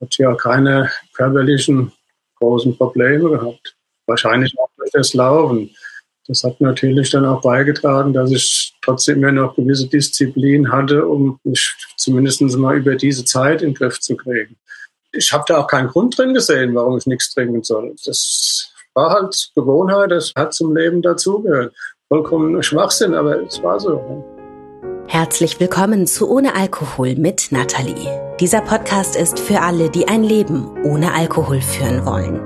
Hat ja keine körperlichen großen Probleme gehabt. Wahrscheinlich auch durch das Laufen. Das hat natürlich dann auch beigetragen, dass ich trotzdem immer noch gewisse Disziplin hatte, um mich zumindest mal über diese Zeit in den Griff zu kriegen. Ich habe da auch keinen Grund drin gesehen, warum ich nichts trinken soll. Das war halt Gewohnheit, das hat zum Leben dazugehört. Vollkommen Schwachsinn, aber es war so. Herzlich willkommen zu Ohne Alkohol mit Nathalie. Dieser Podcast ist für alle, die ein Leben ohne Alkohol führen wollen.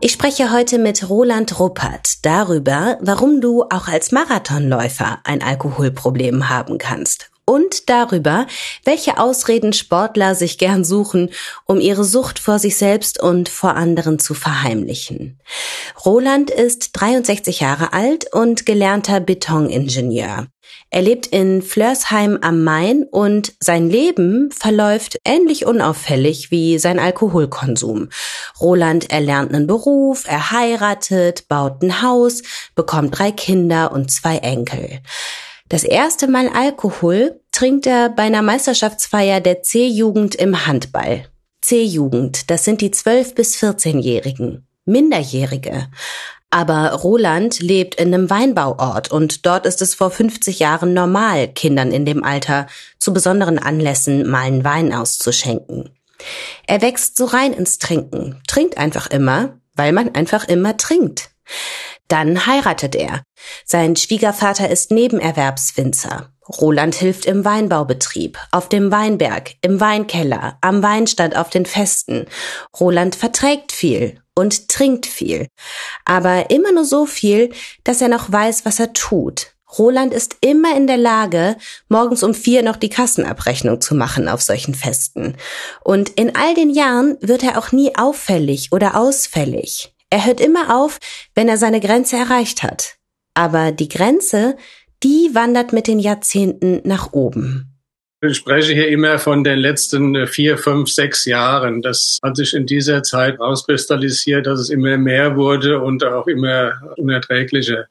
Ich spreche heute mit Roland Ruppert darüber, warum du auch als Marathonläufer ein Alkoholproblem haben kannst und darüber, welche Ausreden Sportler sich gern suchen, um ihre Sucht vor sich selbst und vor anderen zu verheimlichen. Roland ist 63 Jahre alt und gelernter Betoningenieur. Er lebt in Flörsheim am Main und sein Leben verläuft ähnlich unauffällig wie sein Alkoholkonsum. Roland erlernt einen Beruf, er heiratet, baut ein Haus, bekommt drei Kinder und zwei Enkel. Das erste Mal Alkohol trinkt er bei einer Meisterschaftsfeier der C-Jugend im Handball. C-Jugend, das sind die 12- bis 14-Jährigen, Minderjährige. Aber Roland lebt in einem Weinbauort und dort ist es vor 50 Jahren normal, Kindern in dem Alter zu besonderen Anlässen mal einen Wein auszuschenken. Er wächst so rein ins Trinken, trinkt einfach immer, weil man einfach immer trinkt. Dann heiratet er. Sein Schwiegervater ist Nebenerwerbswinzer. Roland hilft im Weinbaubetrieb, auf dem Weinberg, im Weinkeller, am Weinstand auf den Festen. Roland verträgt viel und trinkt viel. Aber immer nur so viel, dass er noch weiß, was er tut. Roland ist immer in der Lage, morgens um vier noch die Kassenabrechnung zu machen auf solchen Festen. Und in all den Jahren wird er auch nie auffällig oder ausfällig. Er hört immer auf, wenn er seine Grenze erreicht hat. Aber die Grenze, die wandert mit den Jahrzehnten nach oben. Ich spreche hier immer von den letzten vier, fünf, sechs Jahren. Das hat sich in dieser Zeit rauskristallisiert, dass es immer mehr wurde und auch immer unerträglicher.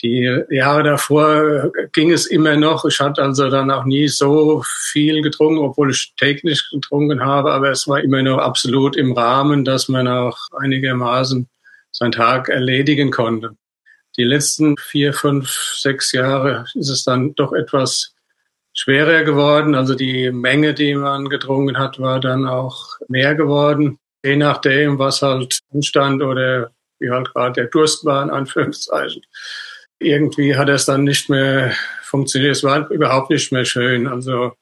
Die Jahre davor ging es immer noch. Ich hatte also dann auch nie so viel getrunken, obwohl ich täglich getrunken habe, aber es war immer noch absolut im Rahmen, dass man auch einigermaßen seinen Tag erledigen konnte. Die letzten vier, fünf, sechs Jahre ist es dann doch etwas schwerer geworden. Also die Menge, die man getrunken hat, war dann auch mehr geworden. Je nachdem, was halt anstand oder wie halt gerade der Durst war, in Anführungszeichen. Irgendwie hat es dann nicht mehr funktioniert. Es war überhaupt nicht mehr schön. Also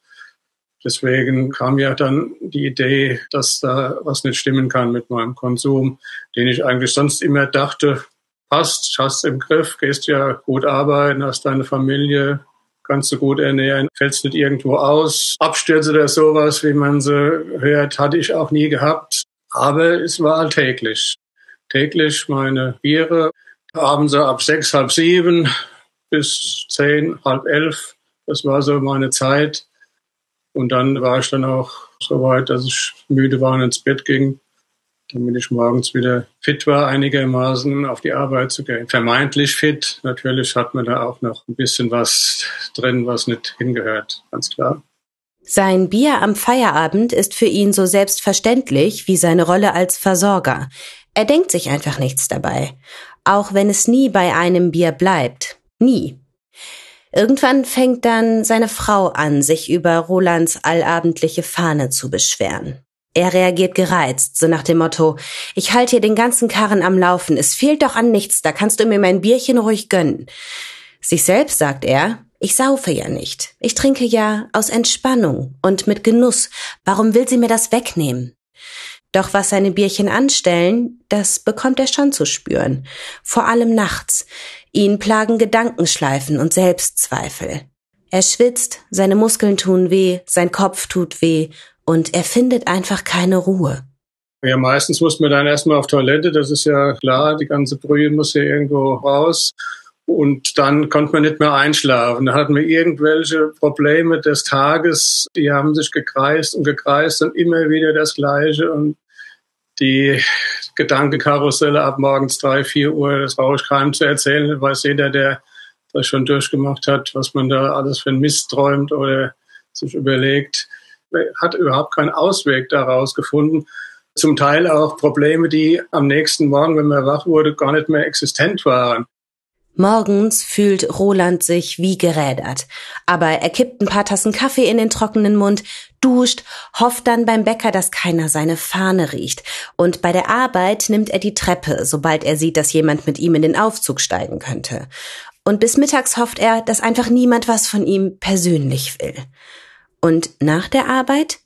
Deswegen kam ja dann die Idee, dass da was nicht stimmen kann mit meinem Konsum, den ich eigentlich sonst immer dachte, passt, hast im Griff, gehst ja gut arbeiten, hast deine Familie, kannst du gut ernähren, fällst nicht irgendwo aus. Abstürze oder sowas, wie man sie hört, hatte ich auch nie gehabt. Aber es war alltäglich. Täglich meine Biere, abends so ab sechs, halb sieben bis zehn, halb elf. Das war so meine Zeit. Und dann war ich dann auch so weit, dass ich müde war und ins Bett ging, damit ich morgens wieder fit war, einigermaßen auf die Arbeit zu gehen. Vermeintlich fit. Natürlich hat man da auch noch ein bisschen was drin, was nicht hingehört, ganz klar. Sein Bier am Feierabend ist für ihn so selbstverständlich wie seine Rolle als Versorger. Er denkt sich einfach nichts dabei. Auch wenn es nie bei einem Bier bleibt. Nie. Irgendwann fängt dann seine Frau an, sich über Rolands allabendliche Fahne zu beschweren. Er reagiert gereizt, so nach dem Motto, ich halte hier den ganzen Karren am Laufen, es fehlt doch an nichts, da kannst du mir mein Bierchen ruhig gönnen. Sich selbst sagt er, ich saufe ja nicht, ich trinke ja aus Entspannung und mit Genuss, warum will sie mir das wegnehmen? Doch was seine Bierchen anstellen, das bekommt er schon zu spüren, vor allem nachts. Ihn plagen Gedankenschleifen und Selbstzweifel. Er schwitzt, seine Muskeln tun weh, sein Kopf tut weh und er findet einfach keine Ruhe. Ja, meistens muss man dann erstmal auf Toilette, das ist ja klar, die ganze Brühe muss ja irgendwo raus. Und dann konnte man nicht mehr einschlafen. Da hatten wir irgendwelche Probleme des Tages, die haben sich gekreist und gekreist und immer wieder das Gleiche. Und die Gedankenkarusselle ab morgens drei, vier Uhr, das brauche ich keinem zu erzählen. Weiß jeder, der das schon durchgemacht hat, was man da alles für ein Mist träumt oder sich überlegt, hat überhaupt keinen Ausweg daraus gefunden. Zum Teil auch Probleme, die am nächsten Morgen, wenn man wach wurde, gar nicht mehr existent waren. Morgens fühlt Roland sich wie gerädert. Aber er kippt ein paar Tassen Kaffee in den trockenen Mund, duscht, hofft dann beim Bäcker, dass keiner seine Fahne riecht. Und bei der Arbeit nimmt er die Treppe, sobald er sieht, dass jemand mit ihm in den Aufzug steigen könnte. Und bis mittags hofft er, dass einfach niemand was von ihm persönlich will. Und nach der Arbeit?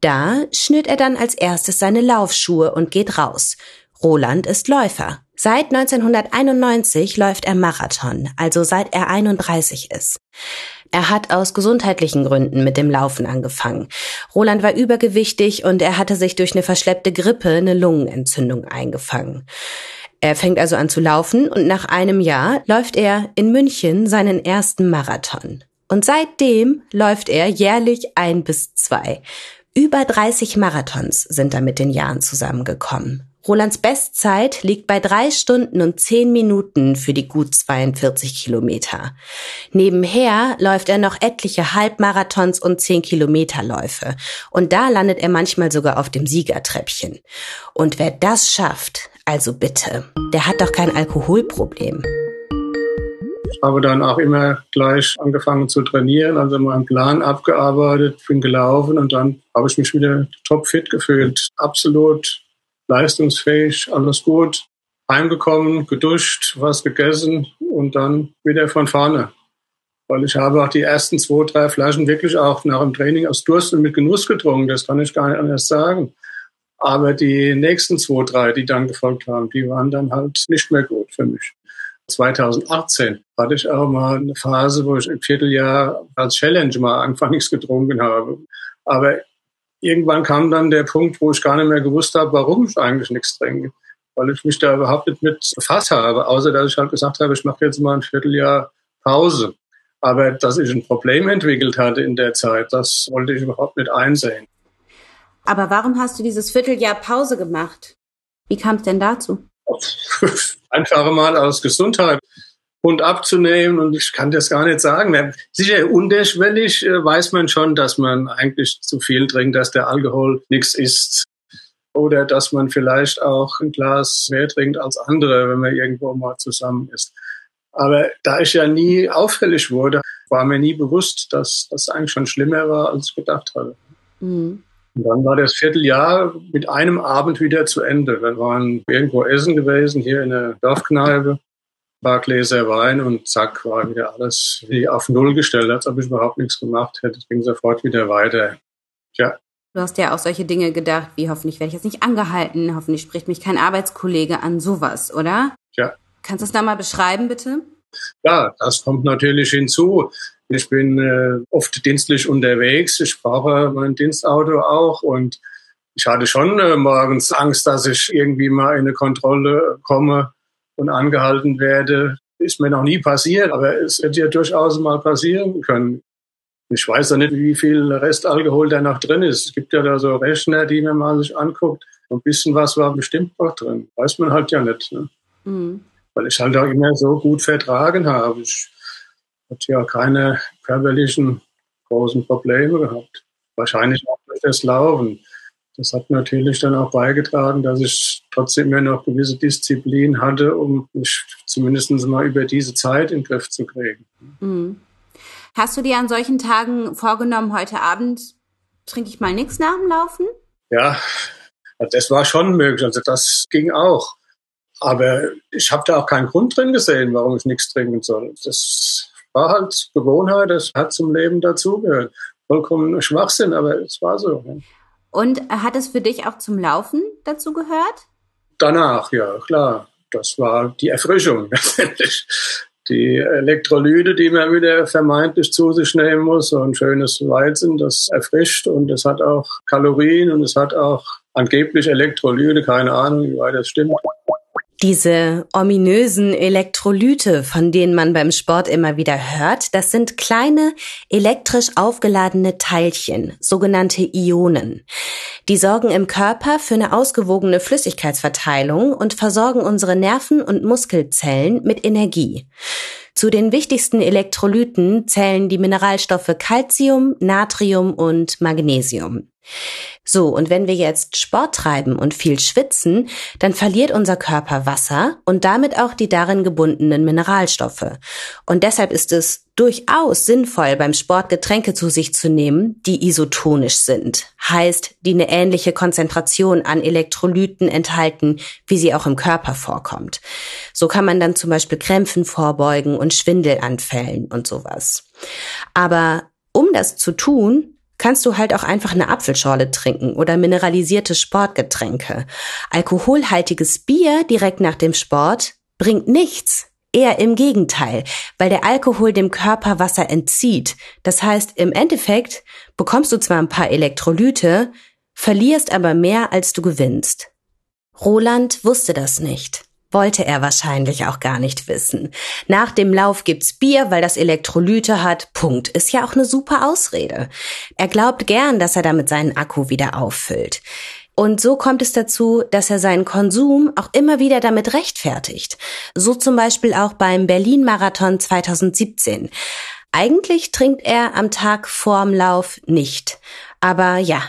Da schnürt er dann als erstes seine Laufschuhe und geht raus. Roland ist Läufer. Seit 1991 läuft er Marathon, also seit er 31 ist. Er hat aus gesundheitlichen Gründen mit dem Laufen angefangen. Roland war übergewichtig und er hatte sich durch eine verschleppte Grippe eine Lungenentzündung eingefangen. Er fängt also an zu laufen und nach einem Jahr läuft er in München seinen ersten Marathon. Und seitdem läuft er jährlich ein bis zwei. Über 30 Marathons sind da mit den Jahren zusammengekommen. Rolands Bestzeit liegt bei drei Stunden und zehn Minuten für die gut 42 Kilometer. Nebenher läuft er noch etliche Halbmarathons und 10 Kilometerläufe. Und da landet er manchmal sogar auf dem Siegertreppchen. Und wer das schafft, also bitte, der hat doch kein Alkoholproblem. Habe dann auch immer gleich angefangen zu trainieren, also meinen Plan abgearbeitet, bin gelaufen und dann habe ich mich wieder topfit gefühlt. Absolut leistungsfähig, alles gut. Heimgekommen, geduscht, was gegessen und dann wieder von vorne. Weil ich habe auch die ersten zwei, drei Flaschen wirklich auch nach dem Training aus Durst und mit Genuss getrunken. Das kann ich gar nicht anders sagen. Aber die nächsten zwei, drei, die dann gefolgt haben, die waren dann halt nicht mehr gut für mich. 2018 hatte ich auch mal eine Phase, wo ich ein Vierteljahr als Challenge mal einfach nichts getrunken habe. Aber irgendwann kam dann der Punkt, wo ich gar nicht mehr gewusst habe, warum ich eigentlich nichts trinke. Weil ich mich da überhaupt nicht mit befasst habe, außer dass ich halt gesagt habe, ich mache jetzt mal ein Vierteljahr Pause. Aber dass ich ein Problem entwickelt hatte in der Zeit, das wollte ich überhaupt nicht einsehen. Aber warum hast du dieses Vierteljahr Pause gemacht? Wie kam es denn dazu? Einfach mal aus Gesundheit. Hund abzunehmen und ich kann das gar nicht sagen. Sicher unterschwellig äh, weiß man schon, dass man eigentlich zu viel trinkt, dass der Alkohol nichts ist. Oder dass man vielleicht auch ein Glas mehr trinkt als andere, wenn man irgendwo mal zusammen ist. Aber da ich ja nie auffällig wurde, war mir nie bewusst, dass das eigentlich schon schlimmer war, als ich gedacht hatte. Mhm. Und dann war das Vierteljahr mit einem Abend wieder zu Ende. Wir waren irgendwo essen gewesen, hier in der Dorfkneipe paar Gläser Wein und zack, war wieder alles wie auf Null gestellt, als ob ich überhaupt nichts gemacht hätte. Es ging sofort wieder weiter. Ja. Du hast ja auch solche Dinge gedacht, wie hoffentlich werde ich jetzt nicht angehalten, hoffentlich spricht mich kein Arbeitskollege an, sowas, oder? Ja. Kannst du es da mal beschreiben, bitte? Ja, das kommt natürlich hinzu. Ich bin äh, oft dienstlich unterwegs. Ich brauche mein Dienstauto auch und ich hatte schon äh, morgens Angst, dass ich irgendwie mal in eine Kontrolle komme und angehalten werde, ist mir noch nie passiert, aber es hätte ja durchaus mal passieren können. Ich weiß ja nicht, wie viel Restalkohol da noch drin ist. Es gibt ja da so Rechner, die man mal sich anguckt. Ein bisschen was war bestimmt noch drin. Weiß man halt ja nicht. Ne? Mhm. Weil ich halt auch immer so gut vertragen habe. Ich hatte ja keine körperlichen großen Probleme gehabt. Wahrscheinlich auch durch das Laufen das hat natürlich dann auch beigetragen, dass ich trotzdem immer noch gewisse Disziplin hatte, um mich zumindest mal über diese Zeit in den Griff zu kriegen. Mhm. Hast du dir an solchen Tagen vorgenommen, heute Abend trinke ich mal nichts nach dem Laufen? Ja, das war schon möglich. Also das ging auch. Aber ich habe da auch keinen Grund drin gesehen, warum ich nichts trinken soll. Das war halt Gewohnheit, das hat zum Leben dazugehört. Vollkommen Schwachsinn, aber es war so. Und hat es für dich auch zum Laufen dazu gehört? Danach, ja, klar. Das war die Erfrischung letztendlich. Die Elektrolyte, die man wieder vermeintlich zu sich nehmen muss, so ein schönes Weizen, das erfrischt und es hat auch Kalorien und es hat auch angeblich Elektrolyte, keine Ahnung, wie weit das stimmt. Diese ominösen Elektrolyte, von denen man beim Sport immer wieder hört, das sind kleine elektrisch aufgeladene Teilchen, sogenannte Ionen. Die sorgen im Körper für eine ausgewogene Flüssigkeitsverteilung und versorgen unsere Nerven und Muskelzellen mit Energie. Zu den wichtigsten Elektrolyten zählen die Mineralstoffe Calcium, Natrium und Magnesium. So, und wenn wir jetzt Sport treiben und viel schwitzen, dann verliert unser Körper Wasser und damit auch die darin gebundenen Mineralstoffe. Und deshalb ist es durchaus sinnvoll, beim Sport Getränke zu sich zu nehmen, die isotonisch sind. Heißt, die eine ähnliche Konzentration an Elektrolyten enthalten, wie sie auch im Körper vorkommt. So kann man dann zum Beispiel Krämpfen vorbeugen und Schwindelanfällen und sowas. Aber um das zu tun, kannst du halt auch einfach eine Apfelschorle trinken oder mineralisierte Sportgetränke. Alkoholhaltiges Bier direkt nach dem Sport bringt nichts. Eher im Gegenteil, weil der Alkohol dem Körper Wasser entzieht. Das heißt, im Endeffekt bekommst du zwar ein paar Elektrolyte, verlierst aber mehr, als du gewinnst. Roland wusste das nicht wollte er wahrscheinlich auch gar nicht wissen. Nach dem Lauf gibt's Bier, weil das Elektrolyte hat. Punkt. Ist ja auch eine super Ausrede. Er glaubt gern, dass er damit seinen Akku wieder auffüllt. Und so kommt es dazu, dass er seinen Konsum auch immer wieder damit rechtfertigt. So zum Beispiel auch beim Berlin-Marathon 2017. Eigentlich trinkt er am Tag vorm Lauf nicht. Aber ja,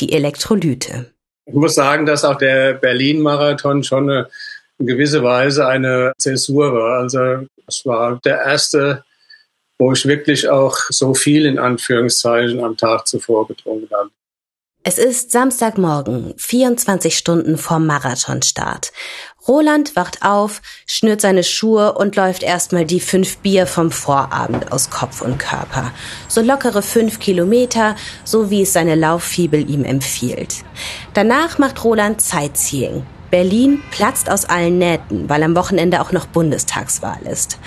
die Elektrolyte. Ich muss sagen, dass auch der Berlin-Marathon schon eine in gewisser Weise eine Zäsur war. Also es war der erste, wo ich wirklich auch so viel in Anführungszeichen am Tag zuvor getrunken habe. Es ist Samstagmorgen, 24 Stunden vorm Marathonstart. Roland wacht auf, schnürt seine Schuhe und läuft erstmal die fünf Bier vom Vorabend aus Kopf und Körper. So lockere fünf Kilometer, so wie es seine Lauffibel ihm empfiehlt. Danach macht Roland Sightseeing. Berlin platzt aus allen Nähten, weil am Wochenende auch noch Bundestagswahl ist.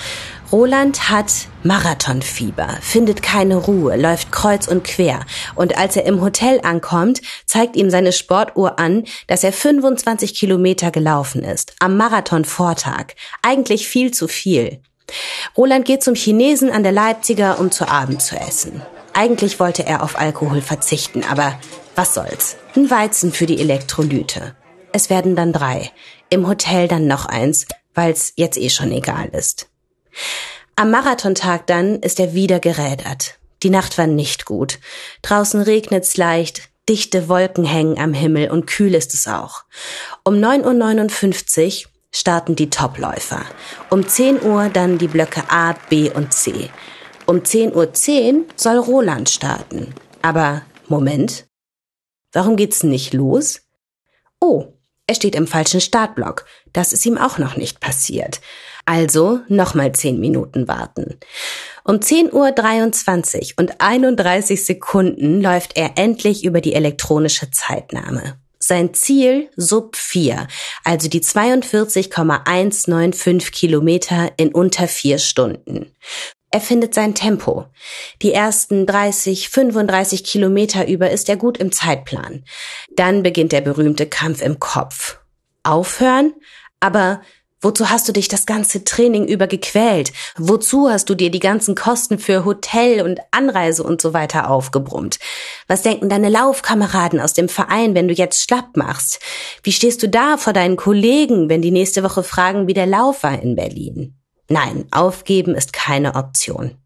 Roland hat Marathonfieber, findet keine Ruhe, läuft kreuz und quer. Und als er im Hotel ankommt, zeigt ihm seine Sportuhr an, dass er 25 Kilometer gelaufen ist. Am Marathonvortag. Eigentlich viel zu viel. Roland geht zum Chinesen an der Leipziger, um zu Abend zu essen. Eigentlich wollte er auf Alkohol verzichten, aber was soll's? Ein Weizen für die Elektrolyte. Es werden dann drei. Im Hotel dann noch eins, weil's jetzt eh schon egal ist. Am Marathontag dann ist er wieder gerädert. Die Nacht war nicht gut. Draußen regnet's leicht, dichte Wolken hängen am Himmel und kühl ist es auch. Um 9.59 Uhr starten die Topläufer. Um 10 Uhr dann die Blöcke A, B und C. Um 10.10 Uhr soll Roland starten. Aber Moment. Warum geht's nicht los? Oh, er steht im falschen Startblock. Das ist ihm auch noch nicht passiert. Also nochmal zehn Minuten warten. Um 10.23 Uhr und 31 Sekunden läuft er endlich über die elektronische Zeitnahme. Sein Ziel Sub 4, also die 42,195 Kilometer in unter vier Stunden. Er findet sein Tempo. Die ersten 30, 35 Kilometer über ist er gut im Zeitplan. Dann beginnt der berühmte Kampf im Kopf. Aufhören? Aber wozu hast du dich das ganze Training über gequält? Wozu hast du dir die ganzen Kosten für Hotel und Anreise und so weiter aufgebrummt? Was denken deine Laufkameraden aus dem Verein, wenn du jetzt schlapp machst? Wie stehst du da vor deinen Kollegen, wenn die nächste Woche fragen, wie der Lauf war in Berlin? Nein, aufgeben ist keine Option.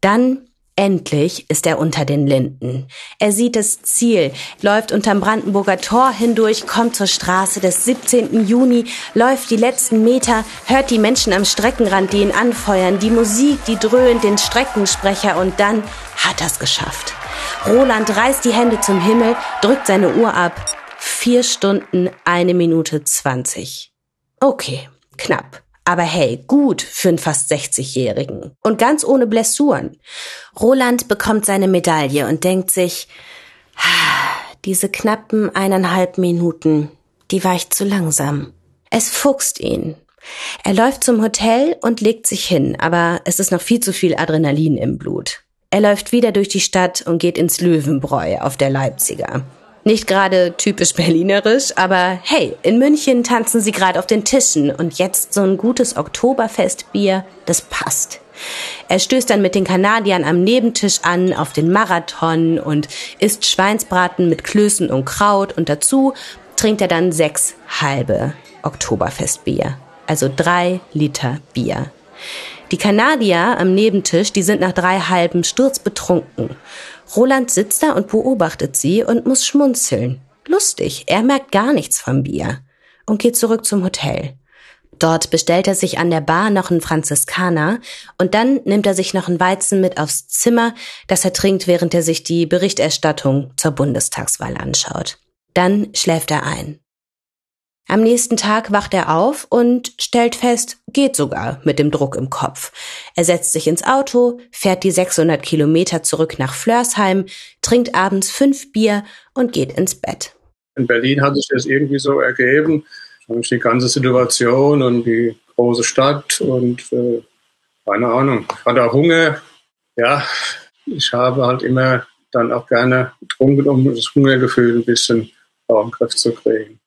Dann Endlich ist er unter den Linden. Er sieht das Ziel, läuft unterm Brandenburger Tor hindurch, kommt zur Straße des 17. Juni, läuft die letzten Meter, hört die Menschen am Streckenrand, die ihn anfeuern, die Musik, die dröhnt, den Streckensprecher und dann hat er's geschafft. Roland reißt die Hände zum Himmel, drückt seine Uhr ab. Vier Stunden, eine Minute zwanzig. Okay, knapp. Aber hey, gut für einen fast 60-Jährigen. Und ganz ohne Blessuren. Roland bekommt seine Medaille und denkt sich, diese knappen eineinhalb Minuten, die war ich zu langsam. Es fuchst ihn. Er läuft zum Hotel und legt sich hin, aber es ist noch viel zu viel Adrenalin im Blut. Er läuft wieder durch die Stadt und geht ins Löwenbräu auf der Leipziger. Nicht gerade typisch berlinerisch, aber hey, in München tanzen sie gerade auf den Tischen und jetzt so ein gutes Oktoberfestbier, das passt. Er stößt dann mit den Kanadiern am Nebentisch an auf den Marathon und isst Schweinsbraten mit Klößen und Kraut und dazu trinkt er dann sechs halbe Oktoberfestbier. Also drei Liter Bier. Die Kanadier am Nebentisch, die sind nach drei halben sturzbetrunken. Roland sitzt da und beobachtet sie und muss schmunzeln. Lustig, er merkt gar nichts vom Bier und geht zurück zum Hotel. Dort bestellt er sich an der Bar noch einen Franziskaner und dann nimmt er sich noch einen Weizen mit aufs Zimmer, das er trinkt, während er sich die Berichterstattung zur Bundestagswahl anschaut. Dann schläft er ein. Am nächsten Tag wacht er auf und stellt fest, geht sogar mit dem Druck im Kopf. Er setzt sich ins Auto, fährt die 600 Kilometer zurück nach Flörsheim, trinkt abends fünf Bier und geht ins Bett. In Berlin hat sich das irgendwie so ergeben, die ganze Situation und die große Stadt und äh, keine Ahnung, ich hatte auch Hunger. Ja, ich habe halt immer dann auch gerne getrunken, um das Hungergefühl ein bisschen auf den Griff zu kriegen.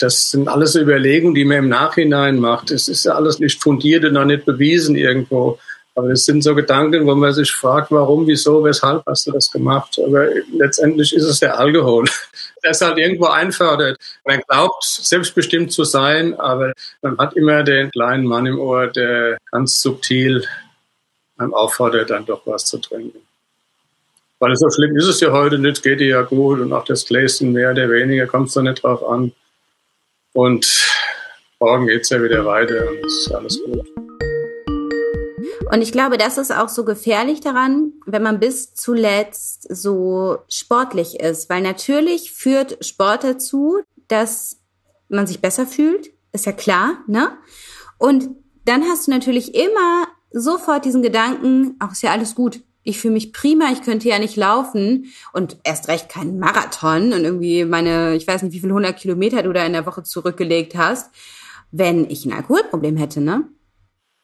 Das sind alles Überlegungen, die man im Nachhinein macht. Es ist ja alles nicht fundiert und noch nicht bewiesen irgendwo. Aber es sind so Gedanken, wo man sich fragt, warum, wieso, weshalb hast du das gemacht? Aber letztendlich ist es der Alkohol, der es halt irgendwo einfördert. Man glaubt, selbstbestimmt zu sein, aber man hat immer den kleinen Mann im Ohr, der ganz subtil einem auffordert, dann doch was zu trinken. Weil so schlimm ist es ja heute nicht, geht dir ja gut und auch das Gläschen mehr oder weniger kommt es da nicht drauf an. Und morgen geht es ja wieder weiter und es ist alles gut. Und ich glaube, das ist auch so gefährlich daran, wenn man bis zuletzt so sportlich ist, weil natürlich führt Sport dazu, dass man sich besser fühlt, ist ja klar, ne? Und dann hast du natürlich immer sofort diesen Gedanken, ach, ist ja alles gut. Ich fühle mich prima, ich könnte ja nicht laufen und erst recht keinen Marathon und irgendwie meine, ich weiß nicht, wie viele hundert Kilometer du da in der Woche zurückgelegt hast, wenn ich ein Alkoholproblem hätte, ne?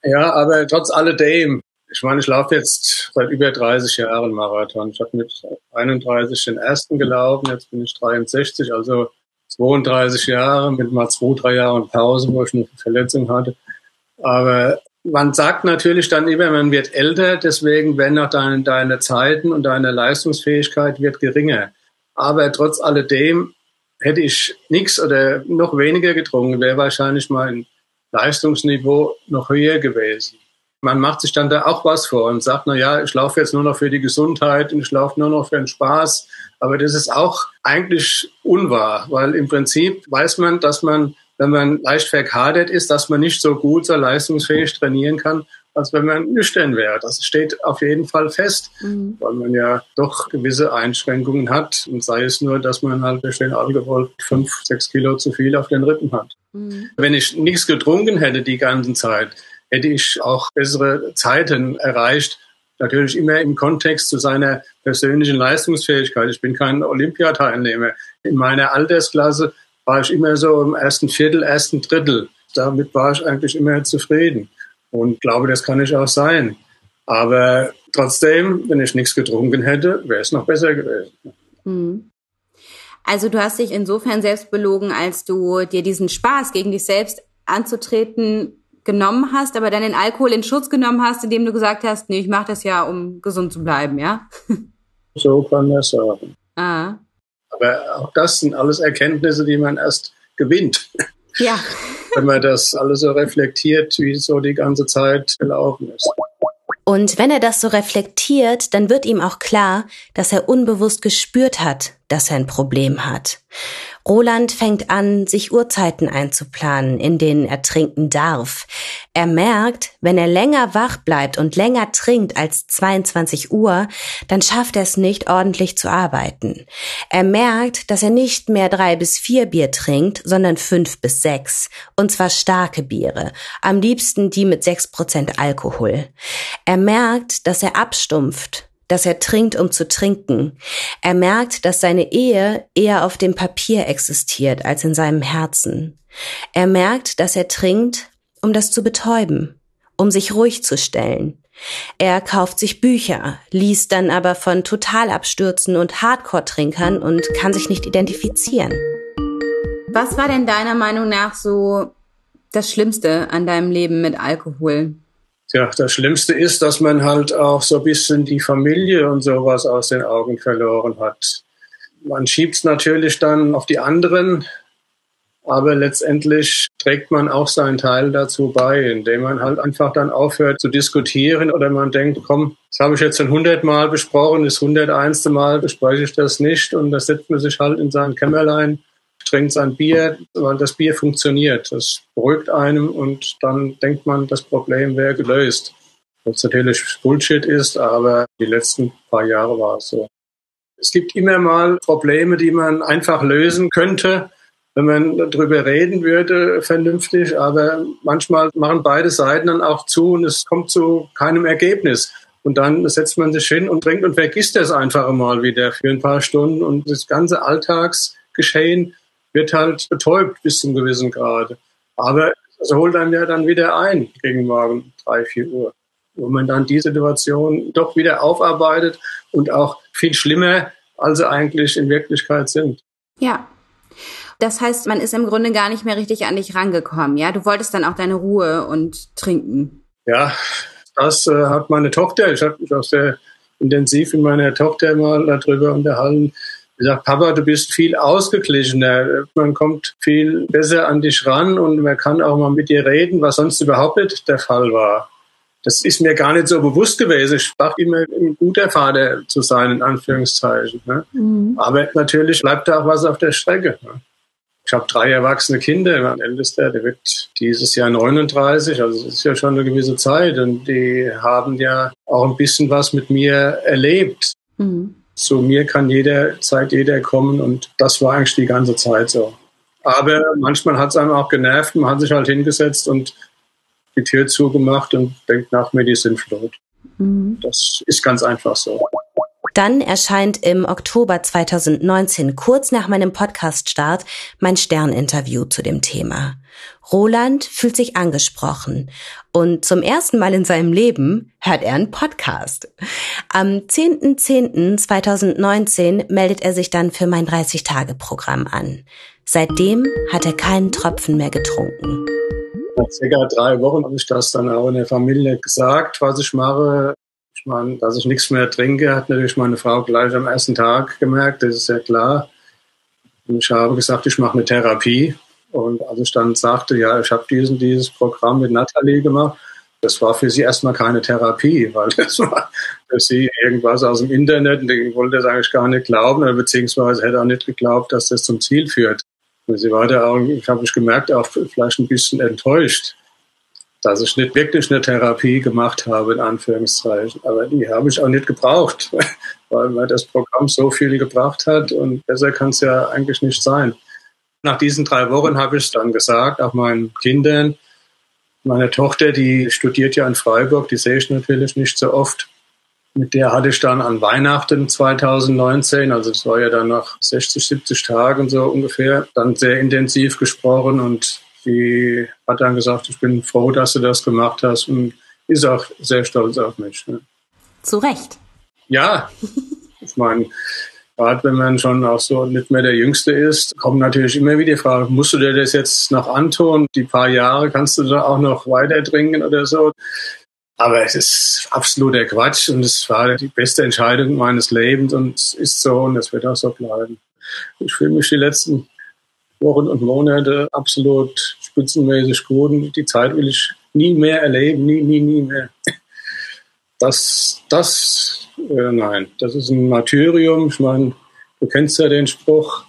Ja, aber trotz alledem, ich meine, ich laufe jetzt seit über 30 Jahren Marathon. Ich habe mit 31 den ersten gelaufen, jetzt bin ich 63, also 32 Jahre mit mal zwei, drei Jahren Pause, wo ich eine Verletzung hatte. Aber man sagt natürlich dann immer, man wird älter, deswegen werden auch deine, deine Zeiten und deine Leistungsfähigkeit wird geringer. Aber trotz alledem hätte ich nichts oder noch weniger getrunken, wäre wahrscheinlich mein Leistungsniveau noch höher gewesen. Man macht sich dann da auch was vor und sagt, na ja, ich laufe jetzt nur noch für die Gesundheit und ich laufe nur noch für den Spaß. Aber das ist auch eigentlich unwahr, weil im Prinzip weiß man, dass man, wenn man leicht verkadert ist, dass man nicht so gut, so leistungsfähig trainieren kann, als wenn man nüchtern wäre. Das steht auf jeden Fall fest, mhm. weil man ja doch gewisse Einschränkungen hat. Und sei es nur, dass man halt durch den Alkohol fünf, sechs Kilo zu viel auf den Rippen hat. Mhm. Wenn ich nichts getrunken hätte die ganze Zeit, hätte ich auch bessere Zeiten erreicht. Natürlich immer im Kontext zu seiner persönlichen Leistungsfähigkeit. Ich bin kein Olympiateilnehmer. In meiner Altersklasse war ich immer so im ersten Viertel, ersten Drittel. Damit war ich eigentlich immer zufrieden. Und glaube, das kann ich auch sein. Aber trotzdem, wenn ich nichts getrunken hätte, wäre es noch besser gewesen. Mhm. Also du hast dich insofern selbst belogen, als du dir diesen Spaß gegen dich selbst anzutreten genommen hast, aber dann den Alkohol in Schutz genommen hast, indem du gesagt hast, nee, ich mache das ja, um gesund zu bleiben, ja? So kann man sagen. Ah. Aber auch das sind alles Erkenntnisse, die man erst gewinnt. Ja. Wenn man das alles so reflektiert, wie so die ganze Zeit gelaufen ist. Und wenn er das so reflektiert, dann wird ihm auch klar, dass er unbewusst gespürt hat, dass er ein Problem hat. Roland fängt an, sich Uhrzeiten einzuplanen, in denen er trinken darf. Er merkt, wenn er länger wach bleibt und länger trinkt als 22 Uhr, dann schafft er es nicht ordentlich zu arbeiten. Er merkt, dass er nicht mehr drei bis vier Bier trinkt, sondern fünf bis sechs. Und zwar starke Biere. Am liebsten die mit sechs Prozent Alkohol. Er merkt, dass er abstumpft dass er trinkt, um zu trinken. Er merkt, dass seine Ehe eher auf dem Papier existiert als in seinem Herzen. Er merkt, dass er trinkt, um das zu betäuben, um sich ruhig zu stellen. Er kauft sich Bücher, liest dann aber von Totalabstürzen und Hardcore-Trinkern und kann sich nicht identifizieren. Was war denn deiner Meinung nach so das Schlimmste an deinem Leben mit Alkohol? Tja, das Schlimmste ist, dass man halt auch so ein bisschen die Familie und sowas aus den Augen verloren hat. Man schiebt es natürlich dann auf die anderen, Aber letztendlich trägt man auch seinen Teil dazu bei, indem man halt einfach dann aufhört zu diskutieren oder man denkt, komm, das habe ich jetzt schon hundertmal besprochen, das hunderteinste Mal bespreche ich das nicht und da setzt man sich halt in sein Kämmerlein, trinkt sein Bier, weil das Bier funktioniert. Das beruhigt einem und dann denkt man, das Problem wäre gelöst. Was natürlich Bullshit ist, aber die letzten paar Jahre war es so. Es gibt immer mal Probleme, die man einfach lösen könnte, wenn man darüber reden würde, vernünftig. Aber manchmal machen beide Seiten dann auch zu und es kommt zu keinem Ergebnis. Und dann setzt man sich hin und trinkt und vergisst das einfach mal wieder für ein paar Stunden. Und das ganze Alltagsgeschehen wird halt betäubt bis zum gewissen Grade. Aber es holt dann ja dann wieder ein gegen morgen drei, vier Uhr. Wo man dann die Situation doch wieder aufarbeitet und auch viel schlimmer, als sie eigentlich in Wirklichkeit sind. Ja, das heißt, man ist im Grunde gar nicht mehr richtig an dich rangekommen, ja? Du wolltest dann auch deine Ruhe und trinken. Ja, das äh, hat meine Tochter, ich habe mich auch sehr intensiv mit meiner Tochter mal darüber unterhalten, gesagt, Papa, du bist viel ausgeglichener. Man kommt viel besser an dich ran und man kann auch mal mit dir reden, was sonst überhaupt nicht der Fall war. Das ist mir gar nicht so bewusst gewesen. Ich dachte immer, ein guter Vater zu sein, in Anführungszeichen. Ne? Mhm. Aber natürlich bleibt da auch was auf der Strecke. Ne? Ich habe drei erwachsene Kinder. Mein ältester, der wird dieses Jahr 39, also das ist ja schon eine gewisse Zeit. Und die haben ja auch ein bisschen was mit mir erlebt. Mhm. Zu mir kann jederzeit jeder kommen und das war eigentlich die ganze Zeit so. Aber manchmal hat es einem auch genervt, man hat sich halt hingesetzt und die Tür zugemacht und denkt nach mir, die sind tot. Mhm. Das ist ganz einfach so. Dann erscheint im Oktober 2019, kurz nach meinem Podcast-Start, mein Stern-Interview zu dem Thema. Roland fühlt sich angesprochen und zum ersten Mal in seinem Leben hört er einen Podcast. Am 10.10.2019 meldet er sich dann für mein 30-Tage-Programm an. Seitdem hat er keinen Tropfen mehr getrunken. Nach circa drei Wochen habe ich das dann auch in der Familie gesagt, was ich mache meine, dass ich nichts mehr trinke, hat natürlich meine Frau gleich am ersten Tag gemerkt, das ist ja klar. Und ich habe gesagt, ich mache eine Therapie. Und als ich dann sagte, ja, ich habe diesen, dieses Programm mit Nathalie gemacht, das war für sie erstmal keine Therapie, weil das war für sie irgendwas aus dem Internet und ich wollte das eigentlich gar nicht glauben, beziehungsweise hätte auch nicht geglaubt, dass das zum Ziel führt. Und sie war da auch, ich habe ich gemerkt, auch vielleicht ein bisschen enttäuscht dass ich nicht wirklich eine Therapie gemacht habe, in Anführungszeichen. Aber die habe ich auch nicht gebraucht, weil mir das Programm so viel gebracht hat und besser kann es ja eigentlich nicht sein. Nach diesen drei Wochen habe ich es dann gesagt, auch meinen Kindern. Meine Tochter, die studiert ja in Freiburg, die sehe ich natürlich nicht so oft. Mit der hatte ich dann an Weihnachten 2019, also es war ja dann nach 60, 70 Tagen so ungefähr, dann sehr intensiv gesprochen und die hat dann gesagt, ich bin froh, dass du das gemacht hast und ist auch sehr stolz auf mich. Ne? Zu Recht. Ja, ich meine, gerade wenn man schon auch so nicht mehr der Jüngste ist, kommen natürlich immer wieder Fragen, musst du dir das jetzt noch antun? Die paar Jahre kannst du da auch noch weiter trinken oder so? Aber es ist absoluter Quatsch und es war die beste Entscheidung meines Lebens und es ist so und es wird auch so bleiben. Ich fühle mich die letzten Wochen und Monate absolut spitzenmäßig gut. Die Zeit will ich nie mehr erleben, nie, nie, nie mehr. Das, das, äh, nein, das ist ein Martyrium. Ich meine, du kennst ja den Spruch,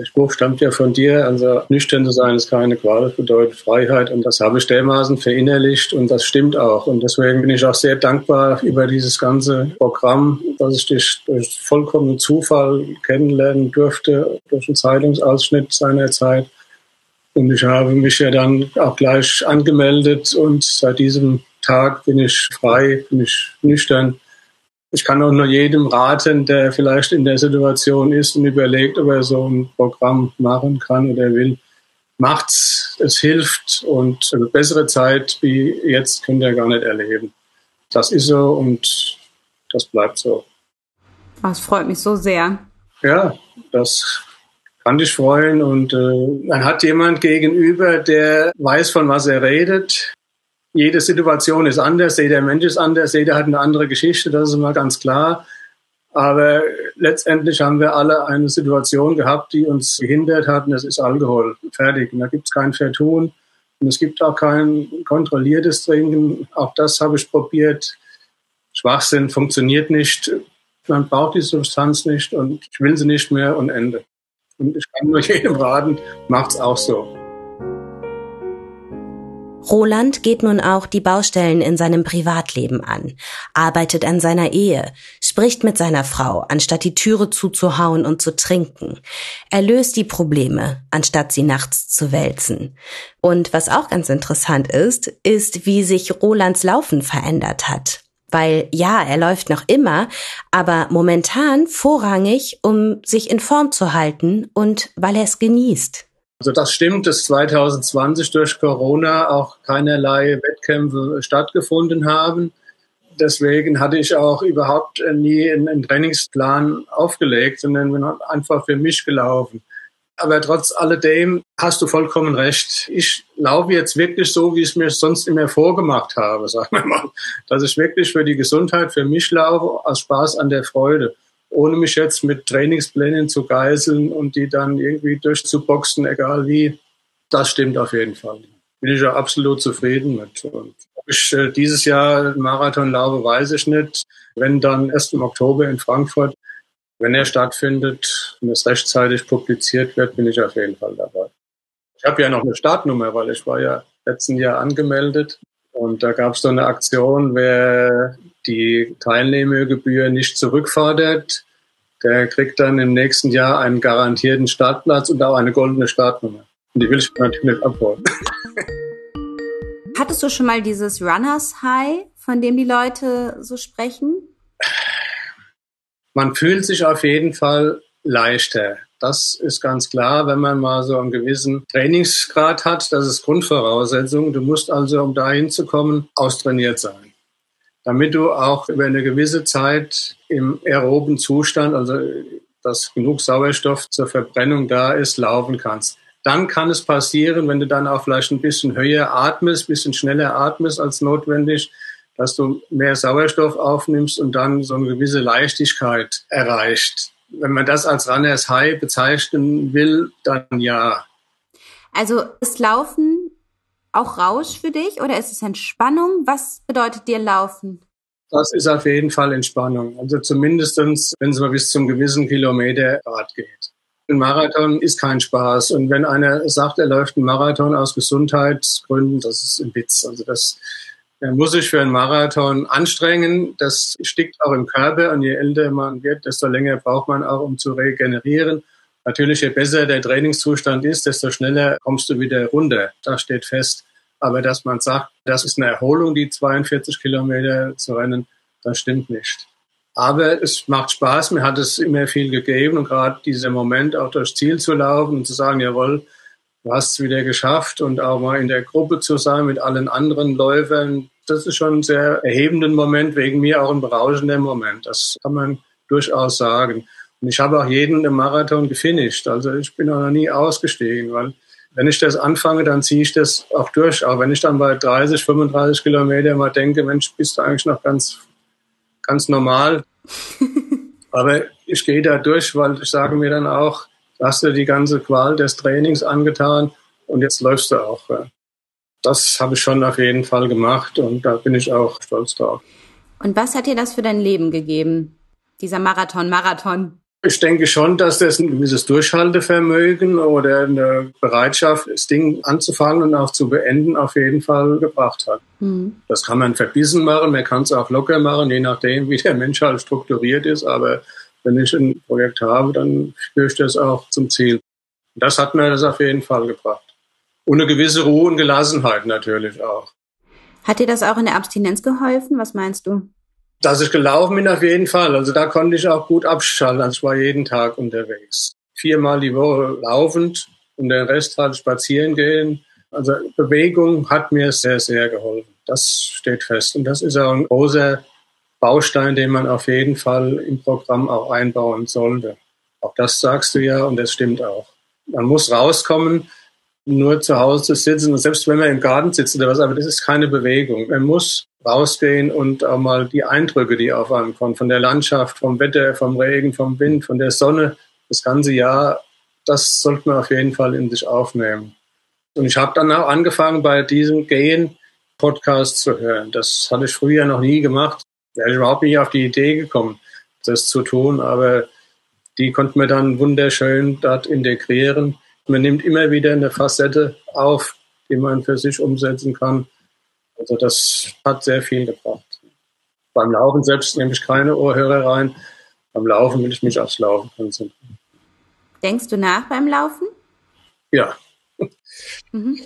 der Spruch stammt ja von dir, also nüchtern zu sein ist keine Qual, bedeutet Freiheit und das habe ich dermaßen verinnerlicht und das stimmt auch. Und deswegen bin ich auch sehr dankbar über dieses ganze Programm, dass ich dich durch vollkommenen Zufall kennenlernen durfte, durch einen Zeitungsausschnitt seiner Zeit. Und ich habe mich ja dann auch gleich angemeldet und seit diesem Tag bin ich frei, bin ich nüchtern ich kann auch nur jedem raten, der vielleicht in der Situation ist und überlegt, ob er so ein Programm machen kann oder will. Macht's, es hilft und eine bessere Zeit wie jetzt könnt ihr gar nicht erleben. Das ist so und das bleibt so. Das freut mich so sehr. Ja, das kann dich freuen und äh, man hat jemand gegenüber, der weiß, von was er redet, jede Situation ist anders, jeder Mensch ist anders, jeder hat eine andere Geschichte, das ist immer ganz klar. Aber letztendlich haben wir alle eine Situation gehabt, die uns gehindert hat, und das ist Alkohol. Fertig. Und da gibt es kein Vertun. Und es gibt auch kein kontrolliertes Trinken. Auch das habe ich probiert. Schwachsinn funktioniert nicht. Man braucht die Substanz nicht und ich will sie nicht mehr und Ende. Und ich kann nur jedem raten, macht's auch so. Roland geht nun auch die Baustellen in seinem Privatleben an, arbeitet an seiner Ehe, spricht mit seiner Frau, anstatt die Türe zuzuhauen und zu trinken. Er löst die Probleme, anstatt sie nachts zu wälzen. Und was auch ganz interessant ist, ist, wie sich Rolands Laufen verändert hat. Weil ja, er läuft noch immer, aber momentan vorrangig, um sich in Form zu halten und weil er es genießt. Also das stimmt, dass 2020 durch Corona auch keinerlei Wettkämpfe stattgefunden haben. Deswegen hatte ich auch überhaupt nie einen Trainingsplan aufgelegt, sondern bin einfach für mich gelaufen. Aber trotz alledem hast du vollkommen recht. Ich laufe jetzt wirklich so, wie ich es mir sonst immer vorgemacht habe, sagen wir mal. Dass ich wirklich für die Gesundheit, für mich laufe, aus Spaß an der Freude ohne mich jetzt mit Trainingsplänen zu geißeln und die dann irgendwie durchzuboxen, egal wie. Das stimmt auf jeden Fall. Bin ich ja absolut zufrieden mit. Und ob ich äh, dieses Jahr Marathon laufe, weiß ich nicht. Wenn dann erst im Oktober in Frankfurt, wenn er stattfindet und es rechtzeitig publiziert wird, bin ich auf jeden Fall dabei. Ich habe ja noch eine Startnummer, weil ich war ja letzten Jahr angemeldet und da gab es so eine Aktion, wer die Teilnehmergebühr nicht zurückfordert, der kriegt dann im nächsten Jahr einen garantierten Startplatz und auch eine goldene Startnummer. Und die will ich natürlich abholen. Hattest du schon mal dieses Runners High, von dem die Leute so sprechen? Man fühlt sich auf jeden Fall leichter. Das ist ganz klar, wenn man mal so einen gewissen Trainingsgrad hat. Das ist Grundvoraussetzung. Du musst also, um dahin zu kommen, austrainiert sein damit du auch über eine gewisse Zeit im aeroben Zustand, also dass genug Sauerstoff zur Verbrennung da ist, laufen kannst. Dann kann es passieren, wenn du dann auch vielleicht ein bisschen höher atmest, bisschen schneller atmest als notwendig, dass du mehr Sauerstoff aufnimmst und dann so eine gewisse Leichtigkeit erreicht. Wenn man das als Runners High bezeichnen will, dann ja. Also das Laufen auch Rausch für dich oder ist es Entspannung? Was bedeutet dir Laufen? Das ist auf jeden Fall Entspannung. Also zumindestens, wenn es mal bis zum gewissen Kilometergrad geht. Ein Marathon ist kein Spaß. Und wenn einer sagt, er läuft einen Marathon aus Gesundheitsgründen, das ist ein Witz. Also das er muss sich für einen Marathon anstrengen. Das stickt auch im Körper. Und je älter man wird, desto länger braucht man auch, um zu regenerieren. Natürlich, je besser der Trainingszustand ist, desto schneller kommst du wieder runter. Das steht fest. Aber dass man sagt, das ist eine Erholung, die 42 Kilometer zu rennen, das stimmt nicht. Aber es macht Spaß, mir hat es immer viel gegeben und gerade dieser Moment auch durchs Ziel zu laufen und zu sagen, jawohl, du hast es wieder geschafft und auch mal in der Gruppe zu sein mit allen anderen Läufern, das ist schon ein sehr erhebender Moment, wegen mir auch ein berauschender Moment. Das kann man durchaus sagen. Und ich habe auch jeden im Marathon gefinisht. Also ich bin auch noch nie ausgestiegen, weil wenn ich das anfange, dann ziehe ich das auch durch. Auch wenn ich dann bei 30, 35 Kilometer mal denke, Mensch, bist du eigentlich noch ganz, ganz normal. Aber ich gehe da durch, weil ich sage mir dann auch, hast du die ganze Qual des Trainings angetan und jetzt läufst du auch. Das habe ich schon auf jeden Fall gemacht und da bin ich auch stolz drauf. Und was hat dir das für dein Leben gegeben, dieser Marathon, Marathon? Ich denke schon, dass das ein gewisses Durchhaltevermögen oder eine Bereitschaft, das Ding anzufangen und auch zu beenden, auf jeden Fall gebracht hat. Mhm. Das kann man verbissen machen, man kann es auch locker machen, je nachdem, wie der Mensch halt strukturiert ist. Aber wenn ich ein Projekt habe, dann führe ich das auch zum Ziel. Das hat mir das auf jeden Fall gebracht. Und eine gewisse Ruhe und Gelassenheit natürlich auch. Hat dir das auch in der Abstinenz geholfen? Was meinst du? Dass ich gelaufen bin, auf jeden Fall. Also da konnte ich auch gut abschalten. Also ich war jeden Tag unterwegs. Viermal die Woche laufend und den Rest halt spazieren gehen. Also Bewegung hat mir sehr, sehr geholfen. Das steht fest. Und das ist auch ein großer Baustein, den man auf jeden Fall im Programm auch einbauen sollte. Auch das sagst du ja und das stimmt auch. Man muss rauskommen. Nur zu Hause sitzen und selbst wenn man im Garten sitzt oder was, aber das ist keine Bewegung. Man muss rausgehen und auch mal die Eindrücke, die auf einem kommen, von der Landschaft, vom Wetter, vom Regen, vom Wind, von der Sonne, das ganze Jahr, das sollte man auf jeden Fall in sich aufnehmen. Und ich habe dann auch angefangen, bei diesem Gehen Podcast zu hören. Das hatte ich früher noch nie gemacht. Wäre ich überhaupt nicht auf die Idee gekommen, das zu tun, aber die konnten wir dann wunderschön dort integrieren. Man nimmt immer wieder eine Facette auf, die man für sich umsetzen kann. Also das hat sehr viel gebracht. Beim Laufen selbst nehme ich keine Ohrhörer rein. Beim Laufen will ich mich aufs Laufen konzentrieren. Denkst du nach beim Laufen? Ja. Mhm.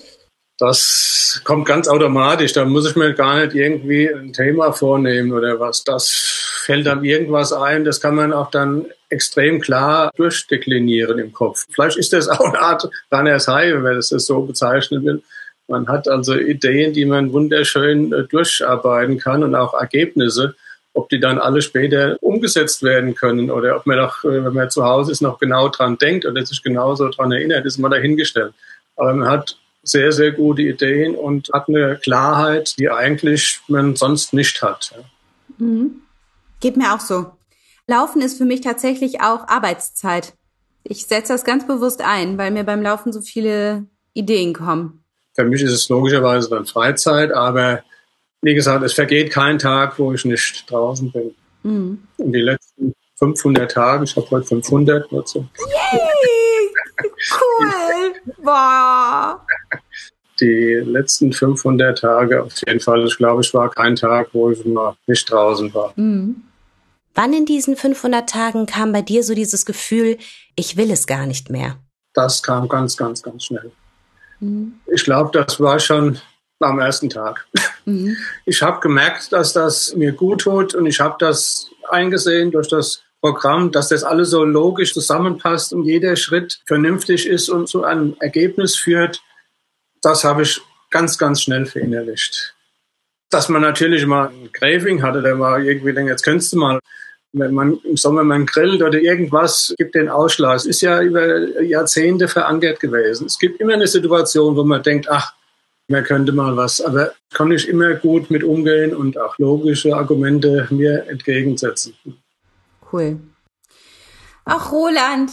Das kommt ganz automatisch. Da muss ich mir gar nicht irgendwie ein Thema vornehmen oder was. Das fällt dann irgendwas ein. Das kann man auch dann extrem klar durchdeklinieren im Kopf. Vielleicht ist das auch eine Art Runners High, wenn man das so bezeichnen will. Man hat also Ideen, die man wunderschön äh, durcharbeiten kann und auch Ergebnisse. Ob die dann alle später umgesetzt werden können oder ob man noch, äh, wenn man zu Hause ist, noch genau dran denkt oder sich genauso dran erinnert, ist mal dahingestellt. Aber man hat sehr, sehr gute Ideen und hat eine Klarheit, die eigentlich man sonst nicht hat. Mhm. Geht mir auch so. Laufen ist für mich tatsächlich auch Arbeitszeit. Ich setze das ganz bewusst ein, weil mir beim Laufen so viele Ideen kommen. Für mich ist es logischerweise dann Freizeit, aber wie gesagt, es vergeht kein Tag, wo ich nicht draußen bin. Mhm. Und die letzten 500 Tage, ich habe heute 500 Nutzer. Yay! Cool! Boah! Die letzten 500 Tage auf jeden Fall, ich glaube, ich war kein Tag, wo ich mal nicht draußen war. Mhm. Wann in diesen 500 Tagen kam bei dir so dieses Gefühl, ich will es gar nicht mehr? Das kam ganz, ganz, ganz schnell. Mhm. Ich glaube, das war schon am ersten Tag. Mhm. Ich habe gemerkt, dass das mir gut tut und ich habe das eingesehen durch das Programm, dass das alles so logisch zusammenpasst und jeder Schritt vernünftig ist und zu einem Ergebnis führt. Das habe ich ganz, ganz schnell verinnerlicht. Dass man natürlich mal ein Craving hatte, der war irgendwie denkt, jetzt könntest du mal wenn man im Sommer man grillt oder irgendwas, gibt den Ausschlag. Es ist ja über Jahrzehnte verankert gewesen. Es gibt immer eine Situation, wo man denkt, ach, man könnte mal was, aber kann ich immer gut mit umgehen und auch logische Argumente mir entgegensetzen. Cool. Ach, Roland,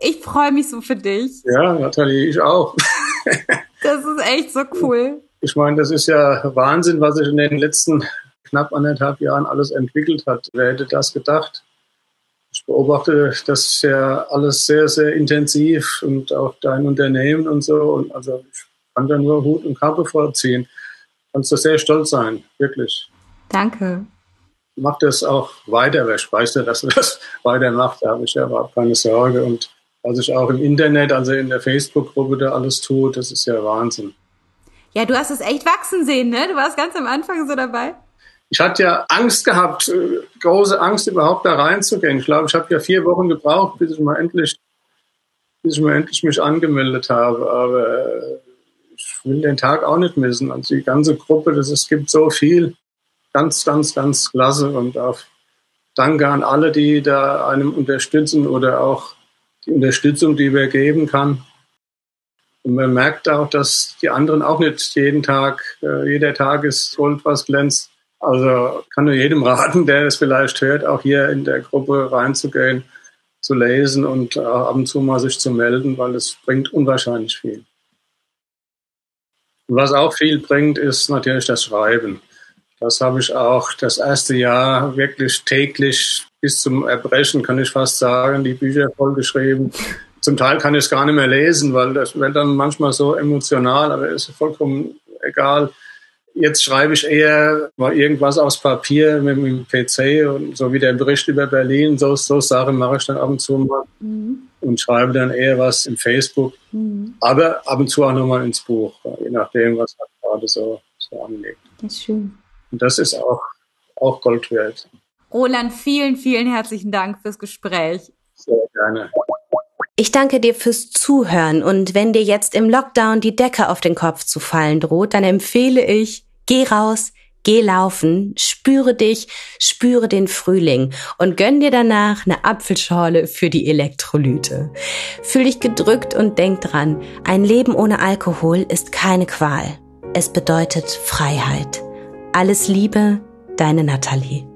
ich freue mich so für dich. Ja, Nathalie, ich auch. das ist echt so cool. Ich meine, das ist ja Wahnsinn, was ich in den letzten knapp anderthalb Jahren alles entwickelt hat. Wer hätte das gedacht? Ich beobachte das ja alles sehr, sehr intensiv und auch dein Unternehmen und so. Und also ich kann da nur Hut und Kappe vorziehen. Kannst du sehr stolz sein, wirklich. Danke. Mach das auch weiter, wer weiß ja, dass du das weitermachst, da habe ich ja überhaupt keine Sorge. Und was ich auch im Internet, also in der Facebook-Gruppe da alles tue, das ist ja Wahnsinn. Ja, du hast es echt wachsen sehen, ne? Du warst ganz am Anfang so dabei ich hatte ja Angst gehabt, äh, große Angst überhaupt da reinzugehen. Ich glaube, ich habe ja vier Wochen gebraucht, bis ich mal endlich, bis ich mal endlich mich angemeldet habe. Aber äh, ich will den Tag auch nicht missen. Also die ganze Gruppe, das, es gibt so viel. Ganz, ganz, ganz klasse und auch Danke an alle, die da einem unterstützen oder auch die Unterstützung, die wir geben kann. Und man merkt auch, dass die anderen auch nicht jeden Tag, äh, jeder Tag ist Gold, was glänzt. Also kann nur jedem raten, der es vielleicht hört, auch hier in der Gruppe reinzugehen, zu lesen und ab und zu mal sich zu melden, weil es bringt unwahrscheinlich viel. was auch viel bringt, ist natürlich das Schreiben. Das habe ich auch das erste Jahr wirklich täglich bis zum Erbrechen, kann ich fast sagen, die Bücher vollgeschrieben. Zum Teil kann ich es gar nicht mehr lesen, weil das wird dann manchmal so emotional, aber ist vollkommen egal. Jetzt schreibe ich eher mal irgendwas aus Papier mit dem PC und so wie der Bericht über Berlin, so, so Sachen mache ich dann ab und zu mal mhm. und schreibe dann eher was im Facebook, mhm. aber ab und zu auch nochmal ins Buch, je nachdem, was halt gerade so, so anliegt. Das ist schön. Und das ist auch, auch Gold wert. Roland, vielen, vielen herzlichen Dank fürs Gespräch. Sehr gerne. Ich danke dir fürs Zuhören und wenn dir jetzt im Lockdown die Decke auf den Kopf zu fallen droht, dann empfehle ich, Geh raus, Geh laufen, spüre dich, spüre den Frühling und gönn dir danach eine Apfelschorle für die Elektrolyte. Fühl dich gedrückt und denk dran, ein Leben ohne Alkohol ist keine Qual. Es bedeutet Freiheit. Alles Liebe, deine Nathalie.